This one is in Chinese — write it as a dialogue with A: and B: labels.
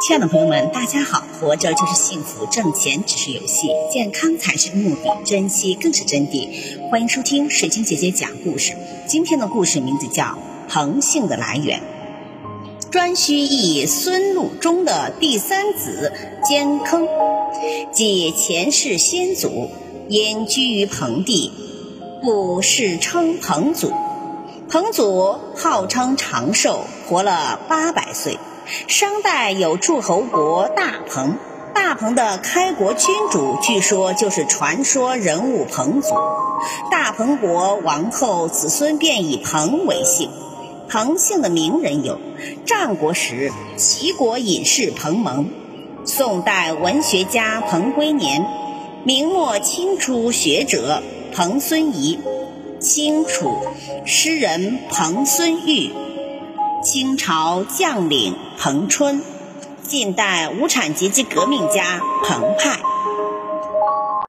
A: 亲爱的朋友们，大家好！活着就是幸福，挣钱只是游戏，健康才是目的，珍惜更是真谛。欢迎收听水晶姐姐讲故事。今天的故事名字叫《恒姓的来源》。颛顼义孙禄中的第三子坚坑，即前世先祖，因居于彭地，故世称彭祖。彭祖号称长寿，活了八百岁。商代有诸侯国大彭，大彭的开国君主据说就是传说人物彭祖。大彭国王后子孙便以彭为姓。彭姓的名人有：战国时齐国隐士彭蒙，宋代文学家彭归年，明末清初学者彭孙仪，清楚诗人彭孙玉。清朝将领彭春，近代无产阶级革命家彭湃。